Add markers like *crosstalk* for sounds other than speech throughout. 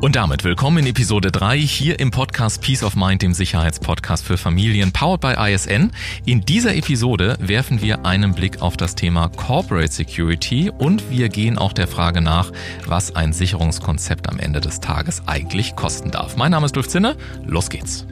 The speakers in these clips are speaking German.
Und damit willkommen in Episode 3 hier im Podcast Peace of Mind, dem Sicherheitspodcast für Familien, powered by ISN. In dieser Episode werfen wir einen Blick auf das Thema Corporate Security und wir gehen auch der Frage nach, was ein Sicherungskonzept am Ende des Tages eigentlich kosten darf. Mein Name ist Dulf Zinne, los geht's.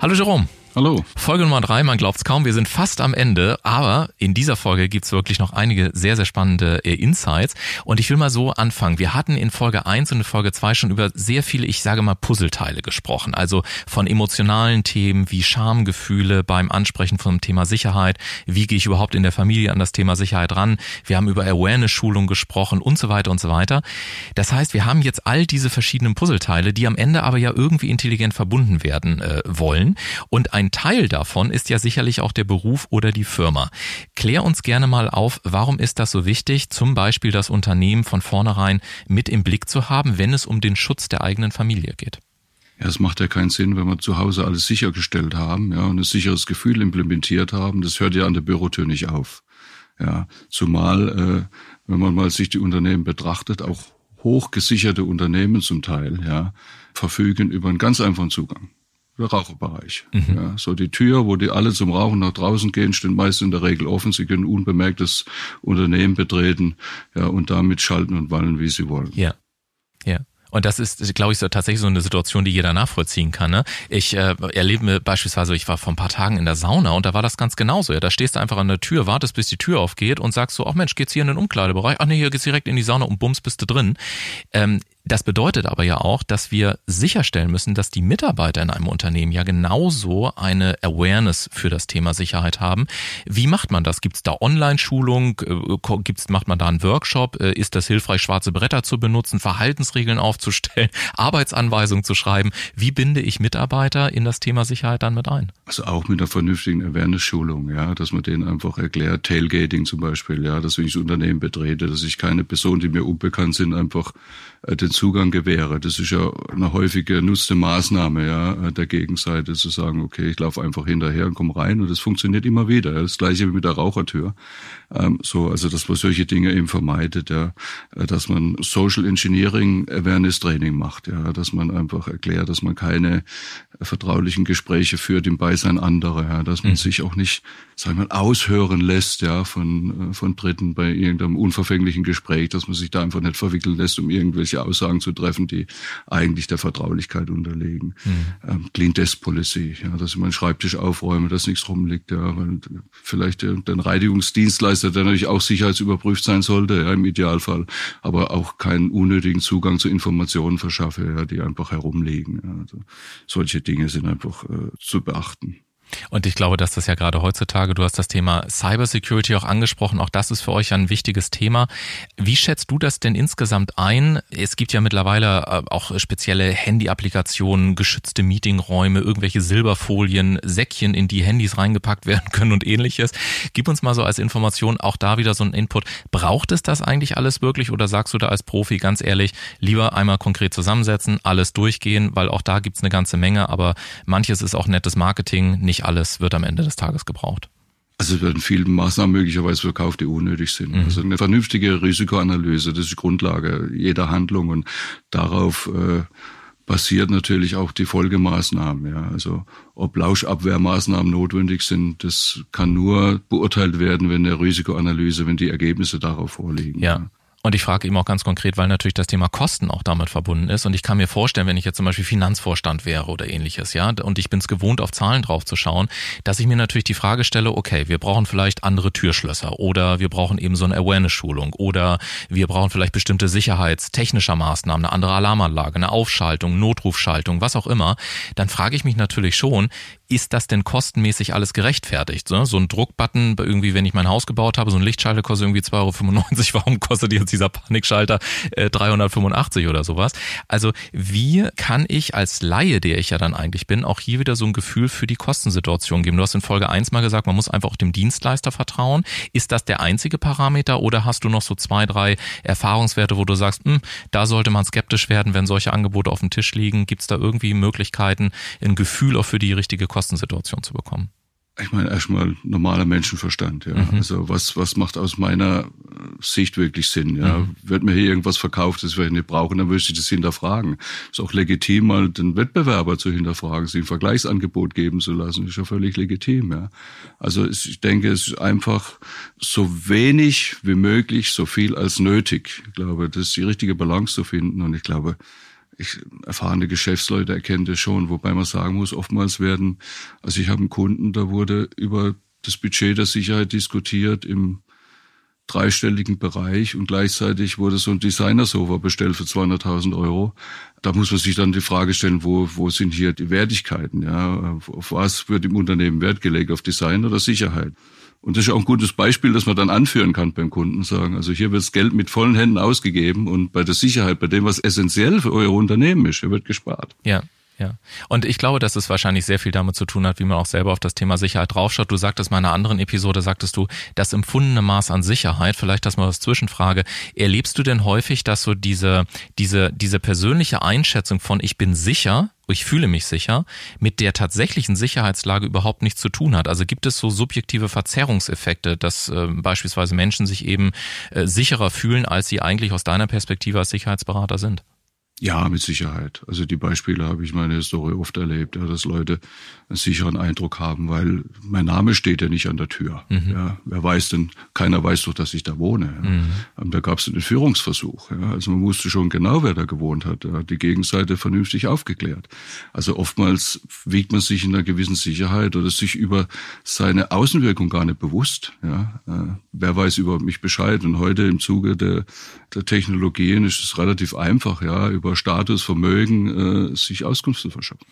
Hallo Jerome. Hallo. Folge Nummer drei, man glaubt's kaum, wir sind fast am Ende, aber in dieser Folge gibt's wirklich noch einige sehr, sehr spannende äh, Insights. Und ich will mal so anfangen. Wir hatten in Folge eins und in Folge zwei schon über sehr viele, ich sage mal, Puzzleteile gesprochen. Also von emotionalen Themen wie Schamgefühle beim Ansprechen vom Thema Sicherheit. Wie gehe ich überhaupt in der Familie an das Thema Sicherheit ran? Wir haben über Awareness-Schulung gesprochen und so weiter und so weiter. Das heißt, wir haben jetzt all diese verschiedenen Puzzleteile, die am Ende aber ja irgendwie intelligent verbunden werden äh, wollen. Und ein ein Teil davon ist ja sicherlich auch der Beruf oder die Firma. Klär uns gerne mal auf, warum ist das so wichtig, zum Beispiel das Unternehmen von vornherein mit im Blick zu haben, wenn es um den Schutz der eigenen Familie geht? Ja, es macht ja keinen Sinn, wenn wir zu Hause alles sichergestellt haben, ja, und ein sicheres Gefühl implementiert haben. Das hört ja an der Bürotür nicht auf. Ja, zumal, äh, wenn man mal sich die Unternehmen betrachtet, auch hochgesicherte Unternehmen zum Teil, ja, verfügen über einen ganz einfachen Zugang der Raucherbereich. Mhm. Ja, so die Tür, wo die alle zum Rauchen nach draußen gehen, steht meist in der Regel offen. Sie können unbemerkt das Unternehmen betreten ja, und damit schalten und wallen, wie sie wollen. Ja, ja. Und das ist, glaube ich, so tatsächlich so eine Situation, die jeder nachvollziehen kann. Ne? Ich äh, erlebe beispielsweise, ich war vor ein paar Tagen in der Sauna und da war das ganz genauso. Ja, da stehst du einfach an der Tür, wartest, bis die Tür aufgeht und sagst so, ach Mensch, geht's hier in den Umkleidebereich? Ach nee, hier geht's direkt in die Sauna und bums bist du drin. Ähm, das bedeutet aber ja auch, dass wir sicherstellen müssen, dass die Mitarbeiter in einem Unternehmen ja genauso eine Awareness für das Thema Sicherheit haben. Wie macht man das? Gibt es da Online-Schulung? Äh, gibt's, macht man da einen Workshop? Äh, ist das hilfreich, schwarze Bretter zu benutzen, Verhaltensregeln aufzustellen, *laughs* Arbeitsanweisungen zu schreiben? Wie binde ich Mitarbeiter in das Thema Sicherheit dann mit ein? Also auch mit einer vernünftigen Awareness-Schulung, ja, dass man denen einfach erklärt, Tailgating zum Beispiel, ja, dass wenn ich das Unternehmen betrete, dass ich keine Personen, die mir unbekannt sind, einfach den Zugang gewähre. Das ist ja eine häufig genutzte Maßnahme ja, der Gegenseite, zu sagen, okay, ich laufe einfach hinterher und komme rein und das funktioniert immer wieder. Das gleiche wie mit der Rauchertür. Ähm, so, also dass man solche Dinge eben vermeidet, ja, dass man Social Engineering Awareness Training macht, ja, dass man einfach erklärt, dass man keine vertraulichen Gespräche führt im Beisein anderer, ja, dass man mhm. sich auch nicht, sagen wir mal, aushören lässt, ja, von, äh, von Dritten bei irgendeinem unverfänglichen Gespräch, dass man sich da einfach nicht verwickeln lässt, um irgendwelche Aussagen zu treffen, die eigentlich der Vertraulichkeit unterlegen. Mhm. Ähm, Clean Desk Policy, ja, dass ich meinen Schreibtisch aufräume, dass nichts rumliegt, ja, weil vielleicht der, der Reinigungsdienstleister, der natürlich auch sicherheitsüberprüft sein sollte, ja, im Idealfall, aber auch keinen unnötigen Zugang zu Informationen verschaffe, ja, die einfach herumliegen. Ja, also solche Dinge sind einfach äh, zu beachten. Und ich glaube, dass das ja gerade heutzutage, du hast das Thema Cybersecurity auch angesprochen, auch das ist für euch ein wichtiges Thema. Wie schätzt du das denn insgesamt ein? Es gibt ja mittlerweile äh, auch spezielle Handy-Applikationen, geschützte Meetingräume, irgendwelche Silberfolien, Säckchen, in die Handys reingepackt werden *laughs* können und ähnliches. Gib uns mal so als Information auch da wieder so einen Input. Braucht es das eigentlich alles wirklich oder sagst du da als Profi ganz ehrlich, lieber einmal konkret zusammensetzen, alles durchgehen, weil auch da gibt's eine ganze Menge, aber manches ist auch nettes Marketing, nicht alles wird am Ende des Tages gebraucht. Also es werden viele Maßnahmen möglicherweise verkauft, die unnötig sind. Mhm. Also eine vernünftige Risikoanalyse, das ist Grundlage jeder Handlung und darauf äh, basiert natürlich auch die Folgemaßnahmen. Ja. Also ob Lauschabwehrmaßnahmen notwendig sind, das kann nur beurteilt werden, wenn der Risikoanalyse, wenn die Ergebnisse darauf vorliegen. Ja. ja. Und ich frage eben auch ganz konkret, weil natürlich das Thema Kosten auch damit verbunden ist. Und ich kann mir vorstellen, wenn ich jetzt zum Beispiel Finanzvorstand wäre oder ähnliches, ja, und ich bin es gewohnt, auf Zahlen drauf zu schauen, dass ich mir natürlich die Frage stelle, okay, wir brauchen vielleicht andere Türschlösser oder wir brauchen eben so eine Awareness-Schulung oder wir brauchen vielleicht bestimmte sicherheitstechnischer Maßnahmen, eine andere Alarmanlage, eine Aufschaltung, Notrufschaltung, was auch immer. Dann frage ich mich natürlich schon, ist das denn kostenmäßig alles gerechtfertigt? So ein Druckbutton, irgendwie, wenn ich mein Haus gebaut habe, so ein Lichtschalter kostet irgendwie 2,95 Euro. *laughs* Warum kostet jetzt dieser Panikschalter äh, 385 oder sowas? Also wie kann ich als Laie, der ich ja dann eigentlich bin, auch hier wieder so ein Gefühl für die Kostensituation geben? Du hast in Folge 1 mal gesagt, man muss einfach auch dem Dienstleister vertrauen. Ist das der einzige Parameter oder hast du noch so zwei, drei Erfahrungswerte, wo du sagst, hm, da sollte man skeptisch werden, wenn solche Angebote auf dem Tisch liegen? Gibt es da irgendwie Möglichkeiten, ein Gefühl auch für die richtige Kostensituation zu bekommen? ich meine, erstmal normaler Menschenverstand, ja. Mhm. Also was, was macht aus meiner Sicht wirklich Sinn, ja. Mhm. Wird mir hier irgendwas verkauft, das wir nicht brauchen, dann müsste ich das hinterfragen. Ist auch legitim, mal den Wettbewerber zu hinterfragen, sich ein Vergleichsangebot geben zu lassen, ist ja völlig legitim, ja. Also ich denke, es ist einfach so wenig wie möglich, so viel als nötig. Ich glaube, das ist die richtige Balance zu finden und ich glaube, ich, erfahrene Geschäftsleute erkennen das schon, wobei man sagen muss, oftmals werden, also ich habe einen Kunden, da wurde über das Budget der Sicherheit diskutiert im dreistelligen Bereich und gleichzeitig wurde so ein Designer-Sofa bestellt für 200.000 Euro. Da muss man sich dann die Frage stellen, wo, wo sind hier die Wertigkeiten? Ja? Auf was wird im Unternehmen Wert gelegt? Auf Design oder Sicherheit? Und das ist auch ein gutes Beispiel, das man dann anführen kann beim Kunden, sagen, also hier wird das Geld mit vollen Händen ausgegeben und bei der Sicherheit, bei dem, was essentiell für euer Unternehmen ist, hier wird gespart. Ja. Ja, und ich glaube, dass es wahrscheinlich sehr viel damit zu tun hat, wie man auch selber auf das Thema Sicherheit draufschaut. Du sagtest mal in einer anderen Episode, sagtest du, das empfundene Maß an Sicherheit, vielleicht das mal als Zwischenfrage, erlebst du denn häufig, dass so diese, diese, diese persönliche Einschätzung von ich bin sicher, ich fühle mich sicher, mit der tatsächlichen Sicherheitslage überhaupt nichts zu tun hat. Also gibt es so subjektive Verzerrungseffekte, dass äh, beispielsweise Menschen sich eben äh, sicherer fühlen, als sie eigentlich aus deiner Perspektive als Sicherheitsberater sind? Ja, mit Sicherheit. Also die Beispiele habe ich meine Historie oft erlebt, ja, dass Leute einen sicheren Eindruck haben, weil mein Name steht ja nicht an der Tür. Mhm. Ja, wer weiß denn, keiner weiß doch, dass ich da wohne. Ja. Mhm. Ähm, da gab es einen Führungsversuch. Ja. Also man wusste schon genau, wer da gewohnt hat. Er hat die Gegenseite vernünftig aufgeklärt. Also oftmals wiegt man sich in einer gewissen Sicherheit oder sich über seine Außenwirkung gar nicht bewusst. Ja. Äh, wer weiß über mich Bescheid? Und heute im Zuge der, der Technologien ist es relativ einfach, ja, über über Status, Vermögen äh, sich Auskunft zu verschaffen.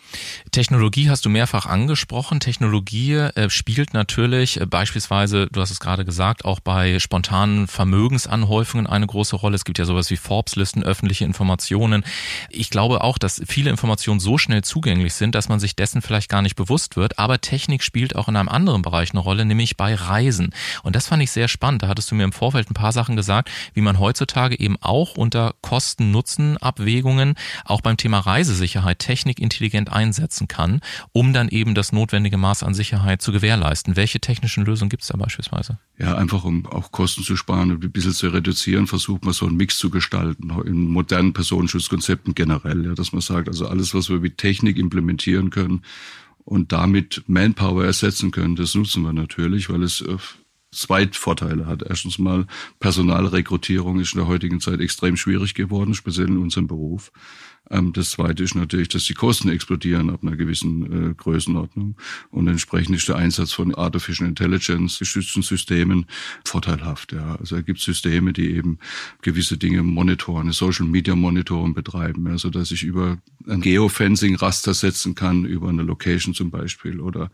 Technologie hast du mehrfach angesprochen. Technologie äh, spielt natürlich äh, beispielsweise, du hast es gerade gesagt, auch bei spontanen Vermögensanhäufungen eine große Rolle. Es gibt ja sowas wie Forbes-Listen, öffentliche Informationen. Ich glaube auch, dass viele Informationen so schnell zugänglich sind, dass man sich dessen vielleicht gar nicht bewusst wird. Aber Technik spielt auch in einem anderen Bereich eine Rolle, nämlich bei Reisen. Und das fand ich sehr spannend. Da hattest du mir im Vorfeld ein paar Sachen gesagt, wie man heutzutage eben auch unter Kosten-Nutzen-Abwägung Überlegungen auch beim Thema Reisesicherheit technikintelligent einsetzen kann, um dann eben das notwendige Maß an Sicherheit zu gewährleisten. Welche technischen Lösungen gibt es da beispielsweise? Ja, einfach um auch Kosten zu sparen und ein bisschen zu reduzieren, versucht man so einen Mix zu gestalten in modernen Personenschutzkonzepten generell, ja, dass man sagt, also alles, was wir mit Technik implementieren können, und damit Manpower ersetzen können. Das nutzen wir natürlich, weil es äh, zwei Vorteile hat. Erstens mal, Personalrekrutierung ist in der heutigen Zeit extrem schwierig geworden, speziell in unserem Beruf. Ähm, das zweite ist natürlich, dass die Kosten explodieren ab einer gewissen äh, Größenordnung. Und entsprechend ist der Einsatz von Artificial Intelligence gestützten Systemen vorteilhaft. Ja. Also es gibt Systeme, die eben gewisse Dinge monitoren, Social Media Monitoring betreiben, ja, dass ich über ein Geofencing Raster setzen kann, über eine Location zum Beispiel oder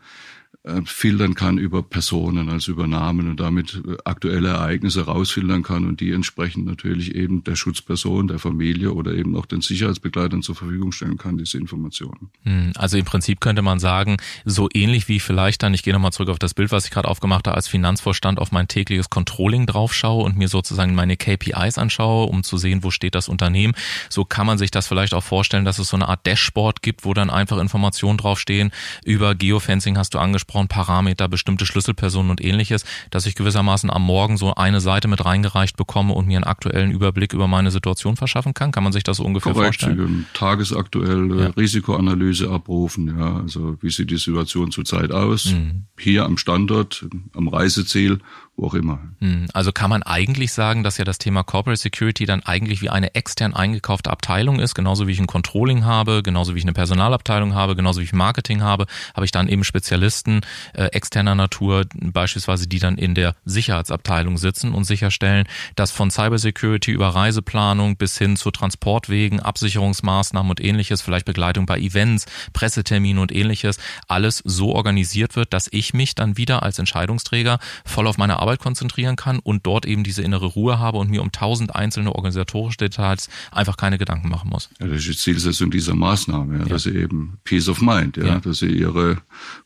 filtern kann über Personen, also über Namen und damit äh, aktuelle Ereignisse rausfiltern kann und die entsprechend natürlich eben der Schutzperson, der Familie oder eben auch den Sicherheitsbegleitern zur Verfügung stellen kann, diese Informationen. Hm, also im Prinzip könnte man sagen, so ähnlich wie vielleicht dann, ich gehe nochmal zurück auf das Bild, was ich gerade aufgemacht habe, als Finanzvorstand auf mein tägliches Controlling draufschaue und mir sozusagen meine KPIs anschaue, um zu sehen, wo steht das Unternehmen. So kann man sich das vielleicht auch vorstellen, dass es so eine Art Dashboard gibt, wo dann einfach Informationen draufstehen. Über Geofencing hast du angesprochen, Parameter, bestimmte Schlüsselpersonen und ähnliches, dass ich gewissermaßen am Morgen so eine Seite mit reingereicht bekomme und mir einen aktuellen Überblick über meine Situation verschaffen kann? Kann man sich das so ungefähr Korrekt, vorstellen? Tagesaktuelle ja. Risikoanalyse abrufen, ja, also wie sieht die Situation zurzeit aus? Mhm. Hier am Standort, am Reiseziel wo auch immer. Hm, also kann man eigentlich sagen, dass ja das Thema Corporate Security dann eigentlich wie eine extern eingekaufte Abteilung ist, genauso wie ich ein Controlling habe, genauso wie ich eine Personalabteilung habe, genauso wie ich Marketing habe, habe ich dann eben Spezialisten äh, externer Natur, beispielsweise die dann in der Sicherheitsabteilung sitzen und sicherstellen, dass von Cybersecurity über Reiseplanung bis hin zu Transportwegen, Absicherungsmaßnahmen und ähnliches, vielleicht Begleitung bei Events, Pressetermine und ähnliches, alles so organisiert wird, dass ich mich dann wieder als Entscheidungsträger voll auf meine Arbeit konzentrieren kann und dort eben diese innere Ruhe habe und mir um tausend einzelne organisatorische Details einfach keine Gedanken machen muss. Ja, das ist die Zielsetzung dieser Maßnahme, ja, ja. dass sie eben Peace of Mind, ja, dass sie ihre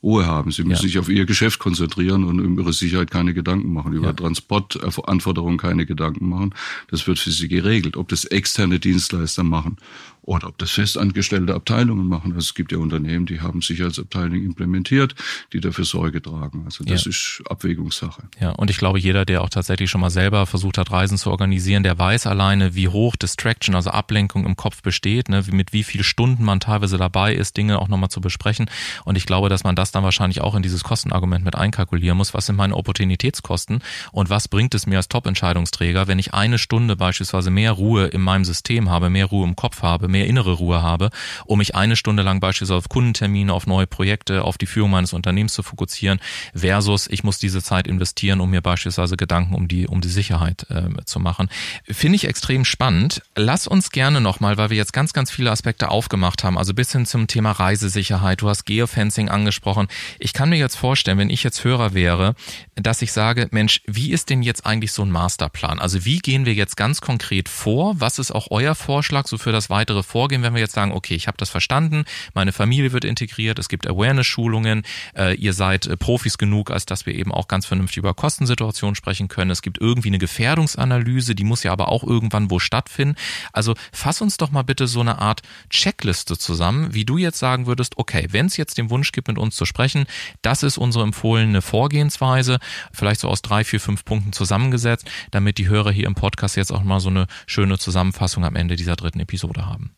Ruhe haben. Sie müssen sich auf ihr Geschäft konzentrieren und über ihre Sicherheit keine Gedanken machen, über Transportanforderungen keine Gedanken machen. Das wird für sie geregelt. Ob das externe Dienstleister machen oder ob das festangestellte Abteilungen machen. Also es gibt ja Unternehmen, die haben Sicherheitsabteilungen implementiert, die dafür Sorge tragen. Also das ja. ist Abwägungssache. Ja, und ich glaube, jeder, der auch tatsächlich schon mal selber versucht hat, Reisen zu organisieren, der weiß alleine, wie hoch Distraction, also Ablenkung im Kopf besteht, ne, mit wie viel Stunden man teilweise dabei ist, Dinge auch nochmal zu besprechen. Und ich glaube, dass man das dann wahrscheinlich auch in dieses Kostenargument mit einkalkulieren muss. Was sind meine Opportunitätskosten und was bringt es mir als Top-Entscheidungsträger, wenn ich eine Stunde beispielsweise mehr Ruhe in meinem System habe, mehr Ruhe im Kopf habe, mehr innere Ruhe habe, um mich eine Stunde lang beispielsweise auf Kundentermine, auf neue Projekte, auf die Führung meines Unternehmens zu fokussieren, versus ich muss diese Zeit investieren, um mir beispielsweise Gedanken um die, um die Sicherheit äh, zu machen. Finde ich extrem spannend. Lass uns gerne nochmal, weil wir jetzt ganz, ganz viele Aspekte aufgemacht haben, also bis hin zum Thema Reisesicherheit, du hast Geofencing angesprochen. Ich kann mir jetzt vorstellen, wenn ich jetzt Hörer wäre, dass ich sage, Mensch, wie ist denn jetzt eigentlich so ein Masterplan? Also wie gehen wir jetzt ganz konkret vor? Was ist auch euer Vorschlag so für das weitere Vorgehen, wenn wir jetzt sagen, okay, ich habe das verstanden, meine Familie wird integriert, es gibt Awareness-Schulungen, äh, ihr seid äh, Profis genug, als dass wir eben auch ganz vernünftig über Kostensituationen sprechen können. Es gibt irgendwie eine Gefährdungsanalyse, die muss ja aber auch irgendwann wo stattfinden. Also fass uns doch mal bitte so eine Art Checkliste zusammen, wie du jetzt sagen würdest, okay, wenn es jetzt den Wunsch gibt, mit uns zu sprechen, das ist unsere empfohlene Vorgehensweise, vielleicht so aus drei, vier, fünf Punkten zusammengesetzt, damit die Hörer hier im Podcast jetzt auch mal so eine schöne Zusammenfassung am Ende dieser dritten Episode haben.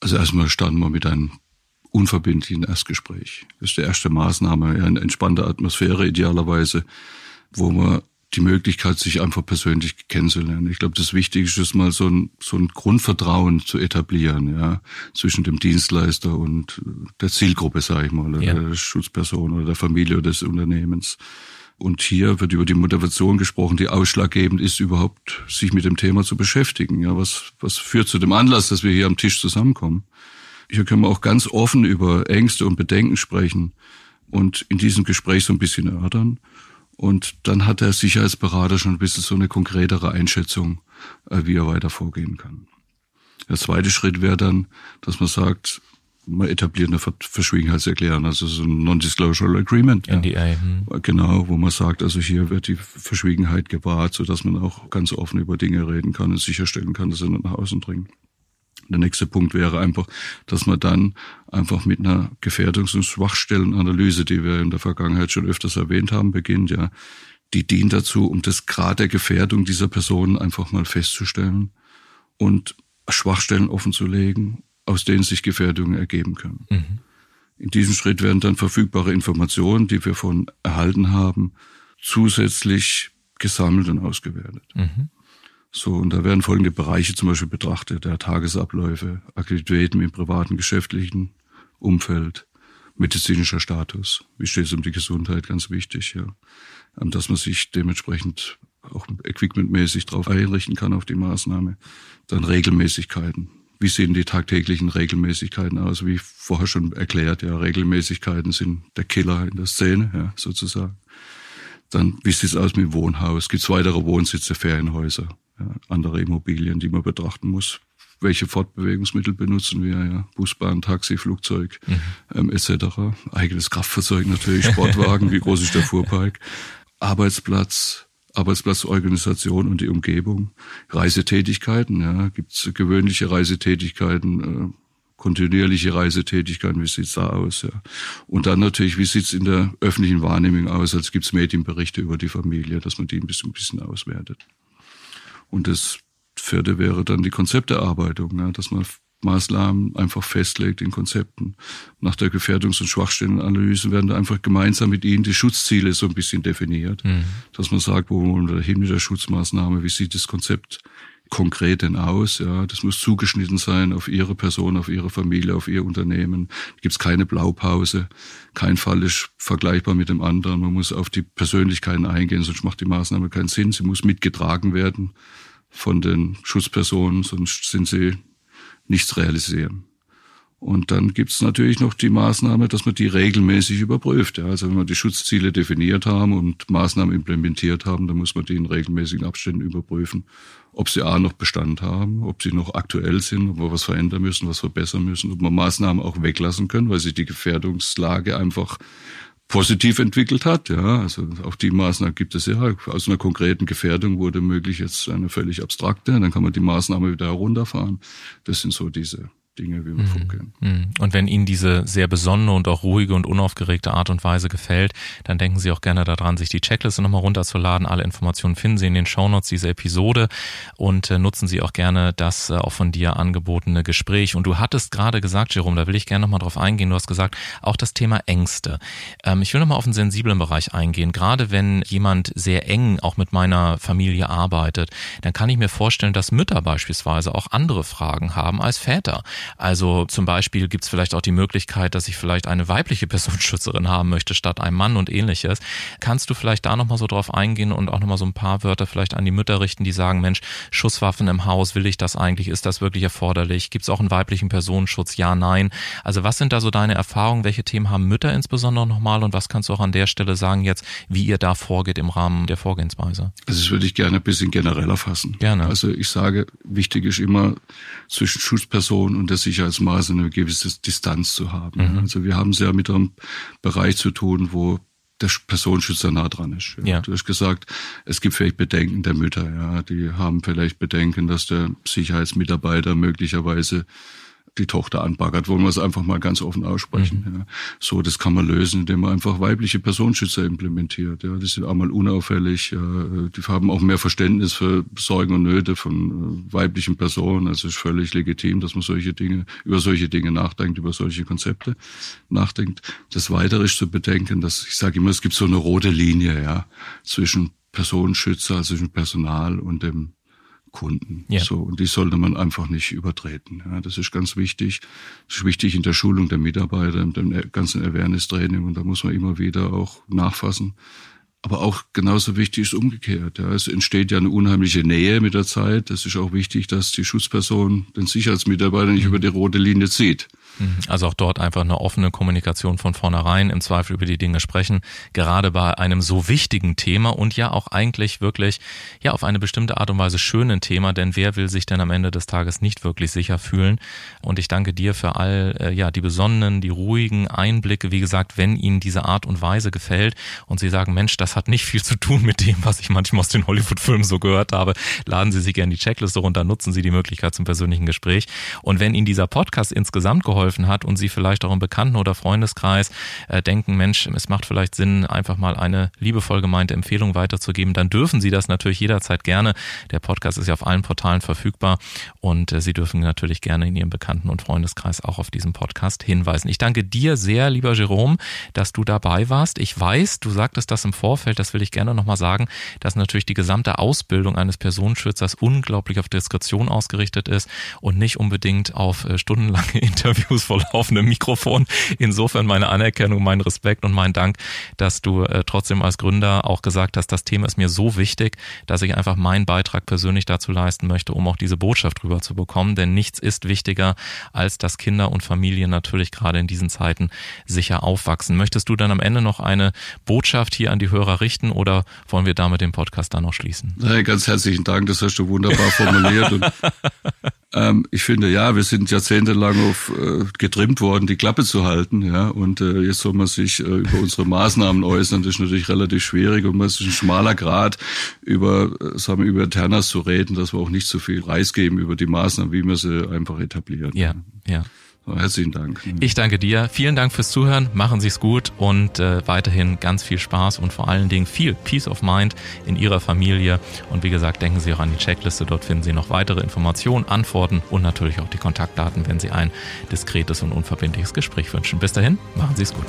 Also erstmal starten wir mit einem unverbindlichen Erstgespräch. Das ist die erste Maßnahme, eine entspannte Atmosphäre idealerweise, wo man die Möglichkeit, sich einfach persönlich kennenzulernen. Ich glaube, das Wichtigste ist mal so ein, so ein Grundvertrauen zu etablieren, ja, zwischen dem Dienstleister und der Zielgruppe, sage ich mal, oder ja. der Schutzperson oder der Familie oder des Unternehmens. Und hier wird über die Motivation gesprochen, die ausschlaggebend ist, überhaupt sich mit dem Thema zu beschäftigen. Ja, was, was führt zu dem Anlass, dass wir hier am Tisch zusammenkommen? Hier können wir auch ganz offen über Ängste und Bedenken sprechen und in diesem Gespräch so ein bisschen erörtern. Und dann hat der Sicherheitsberater schon ein bisschen so eine konkretere Einschätzung, äh, wie er weiter vorgehen kann. Der zweite Schritt wäre dann, dass man sagt, man etabliert eine Verschwiegenheitserklärung, also so ein Non-Disclosure Agreement. NDA. Hm. Genau, wo man sagt, also hier wird die Verschwiegenheit gewahrt, so dass man auch ganz offen über Dinge reden kann und sicherstellen kann, dass sie nach außen dringen. Der nächste Punkt wäre einfach, dass man dann einfach mit einer Gefährdungs- und Schwachstellenanalyse, die wir in der Vergangenheit schon öfters erwähnt haben, beginnt, ja, die dient dazu, um das Grad der Gefährdung dieser Person einfach mal festzustellen und Schwachstellen offenzulegen aus denen sich Gefährdungen ergeben können. Mhm. In diesem Schritt werden dann verfügbare Informationen, die wir von erhalten haben, zusätzlich gesammelt und ausgewertet. Mhm. So, und da werden folgende Bereiche zum Beispiel betrachtet, der Tagesabläufe, Aktivitäten im privaten, geschäftlichen Umfeld, medizinischer Status, wie steht es um die Gesundheit, ganz wichtig, ja. Dass man sich dementsprechend auch equipmentmäßig darauf einrichten kann auf die Maßnahme. Dann Regelmäßigkeiten, wie sehen die tagtäglichen Regelmäßigkeiten aus? Wie vorher schon erklärt, ja, Regelmäßigkeiten sind der Killer in der Szene, ja, sozusagen. Dann, wie sieht es aus mit dem Wohnhaus? Gibt es weitere Wohnsitze, Ferienhäuser, ja, andere Immobilien, die man betrachten muss? Welche Fortbewegungsmittel benutzen wir? Ja, Busbahn, Taxi, Flugzeug mhm. ähm, etc. Eigenes Kraftfahrzeug natürlich, Sportwagen, *laughs* wie groß ist der Fuhrpark? Arbeitsplatz, Arbeitsplatzorganisation und die Umgebung. Reisetätigkeiten, ja, gibt es gewöhnliche Reisetätigkeiten, äh, kontinuierliche Reisetätigkeiten, wie sieht's da aus? Ja. Und dann natürlich, wie sieht's in der öffentlichen Wahrnehmung aus? Als gibt's Medienberichte über die Familie, dass man die ein bisschen, ein bisschen auswertet. Und das vierte wäre dann die Konzepterarbeitung, ja, dass man Maßnahmen einfach festlegt in Konzepten. Nach der Gefährdungs- und Schwachstellenanalyse werden da einfach gemeinsam mit Ihnen die Schutzziele so ein bisschen definiert. Mhm. Dass man sagt, wo wollen wir hin mit der Schutzmaßnahme, wie sieht das Konzept konkret denn aus? Ja, das muss zugeschnitten sein auf Ihre Person, auf Ihre Familie, auf Ihr Unternehmen. Da gibt es keine Blaupause. Kein Fall ist vergleichbar mit dem anderen. Man muss auf die Persönlichkeiten eingehen, sonst macht die Maßnahme keinen Sinn. Sie muss mitgetragen werden von den Schutzpersonen, sonst sind sie nichts realisieren. Und dann gibt's natürlich noch die Maßnahme, dass man die regelmäßig überprüft. Ja, also wenn wir die Schutzziele definiert haben und Maßnahmen implementiert haben, dann muss man die in regelmäßigen Abständen überprüfen, ob sie A noch Bestand haben, ob sie noch aktuell sind, ob wir was verändern müssen, was verbessern müssen, ob wir Maßnahmen auch weglassen können, weil sich die Gefährdungslage einfach positiv entwickelt hat. Ja, also auch die Maßnahmen gibt es ja. Aus einer konkreten Gefährdung wurde möglich jetzt eine völlig abstrakte. Dann kann man die Maßnahme wieder herunterfahren. Das sind so diese Dinge, wie wir mhm. vorgehen. Mhm. Und wenn Ihnen diese sehr besonnene und auch ruhige und unaufgeregte Art und Weise gefällt, dann denken Sie auch gerne daran, sich die Checkliste nochmal runterzuladen. Alle Informationen finden Sie in den Shownotes dieser Episode und äh, nutzen Sie auch gerne das äh, auch von dir angebotene Gespräch. Und du hattest gerade gesagt, Jerome, da will ich gerne nochmal drauf eingehen. Du hast gesagt, auch das Thema Ängste. Ähm, ich will nochmal auf einen sensiblen Bereich eingehen. Gerade wenn jemand sehr eng auch mit meiner Familie arbeitet, dann kann ich mir vorstellen, dass Mütter beispielsweise auch andere Fragen haben als Väter. Also zum Beispiel gibt es vielleicht auch die Möglichkeit, dass ich vielleicht eine weibliche Personenschützerin haben möchte statt einem Mann und ähnliches. Kannst du vielleicht da nochmal so drauf eingehen und auch nochmal so ein paar Wörter vielleicht an die Mütter richten, die sagen, Mensch, Schusswaffen im Haus, will ich das eigentlich? Ist das wirklich erforderlich? Gibt es auch einen weiblichen Personenschutz? Ja, nein. Also was sind da so deine Erfahrungen? Welche Themen haben Mütter insbesondere nochmal und was kannst du auch an der Stelle sagen jetzt, wie ihr da vorgeht im Rahmen der Vorgehensweise? Also das würde ich gerne ein bisschen genereller fassen. Gerne. Also ich sage, wichtig ist immer zwischen Schutzperson und der Sicherheitsmaße eine gewisse Distanz zu haben. Mhm. Also wir haben es ja mit einem Bereich zu tun, wo der Personenschützer nah dran ist. Ja. ja. Du hast gesagt, es gibt vielleicht Bedenken der Mütter, ja. Die haben vielleicht Bedenken, dass der Sicherheitsmitarbeiter möglicherweise die Tochter anbaggert, wollen wir es einfach mal ganz offen aussprechen. Mhm. Ja. So, das kann man lösen, indem man einfach weibliche Personenschützer implementiert. Ja. Die sind einmal unauffällig, ja. die haben auch mehr Verständnis für Sorgen und Nöte von äh, weiblichen Personen. Also es ist völlig legitim, dass man solche Dinge, über solche Dinge nachdenkt, über solche Konzepte nachdenkt. Das Weitere ist zu bedenken, dass ich sage immer, es gibt so eine rote Linie, ja, zwischen Personenschützer, also zwischen Personal und dem Kunden. Ja. So, und die sollte man einfach nicht übertreten. Ja, das ist ganz wichtig. Das ist wichtig in der Schulung der Mitarbeiter, im ganzen Awareness-Training und da muss man immer wieder auch nachfassen. Aber auch genauso wichtig ist umgekehrt. Ja. Es entsteht ja eine unheimliche Nähe mit der Zeit. Es ist auch wichtig, dass die Schutzperson den Sicherheitsmitarbeiter nicht mhm. über die rote Linie zieht. Also auch dort einfach eine offene Kommunikation von vornherein, im Zweifel über die Dinge sprechen, gerade bei einem so wichtigen Thema und ja auch eigentlich wirklich ja auf eine bestimmte Art und Weise schönen Thema, denn wer will sich denn am Ende des Tages nicht wirklich sicher fühlen? Und ich danke dir für all äh, ja die besonnenen, die ruhigen Einblicke, wie gesagt, wenn Ihnen diese Art und Weise gefällt und Sie sagen, Mensch, das hat nicht viel zu tun mit dem, was ich manchmal aus den Hollywood-Filmen so gehört habe, laden Sie sich gerne die Checkliste runter, nutzen Sie die Möglichkeit zum persönlichen Gespräch und wenn Ihnen dieser Podcast insgesamt geholfen geholfen hat und Sie vielleicht auch im Bekannten- oder Freundeskreis äh, denken, Mensch, es macht vielleicht Sinn, einfach mal eine liebevoll gemeinte Empfehlung weiterzugeben, dann dürfen Sie das natürlich jederzeit gerne. Der Podcast ist ja auf allen Portalen verfügbar und äh, Sie dürfen natürlich gerne in Ihrem Bekannten- und Freundeskreis auch auf diesen Podcast hinweisen. Ich danke dir sehr, lieber Jerome, dass du dabei warst. Ich weiß, du sagtest das im Vorfeld, das will ich gerne nochmal sagen, dass natürlich die gesamte Ausbildung eines Personenschützers unglaublich auf Diskretion ausgerichtet ist und nicht unbedingt auf äh, stundenlange *laughs* Interviews Interviews vor laufendem *laughs* Mikrofon. Insofern meine Anerkennung, mein Respekt und mein Dank, dass du äh, trotzdem als Gründer auch gesagt hast, das Thema ist mir so wichtig, dass ich einfach meinen Beitrag persönlich dazu leisten möchte, um auch diese Botschaft rüber zu bekommen. Denn nichts ist wichtiger, als dass Kinder und Familien natürlich gerade in diesen Zeiten sicher aufwachsen. Möchtest du dann am Ende noch eine Botschaft hier an die Hörer richten oder wollen wir damit den Podcast dann noch schließen? Nein, ganz herzlichen Dank, das hast du wunderbar formuliert. Und *laughs* Ähm, ich finde, ja, wir sind jahrzehntelang auf, äh, getrimmt worden, die Klappe zu halten, ja, und äh, jetzt soll man sich äh, über unsere Maßnahmen äußern. Das ist natürlich relativ schwierig und es ist ein schmaler Grad, über, äh, sagen wir, über Ternas zu reden, dass wir auch nicht so viel preisgeben über die Maßnahmen, wie wir sie einfach etablieren. Ja, ja. Herzlichen Dank. Ich danke dir. Vielen Dank fürs Zuhören. Machen Sie es gut und äh, weiterhin ganz viel Spaß und vor allen Dingen viel Peace of Mind in Ihrer Familie. Und wie gesagt, denken Sie auch an die Checkliste. Dort finden Sie noch weitere Informationen, Antworten und natürlich auch die Kontaktdaten, wenn Sie ein diskretes und unverbindliches Gespräch wünschen. Bis dahin, machen Sie es gut.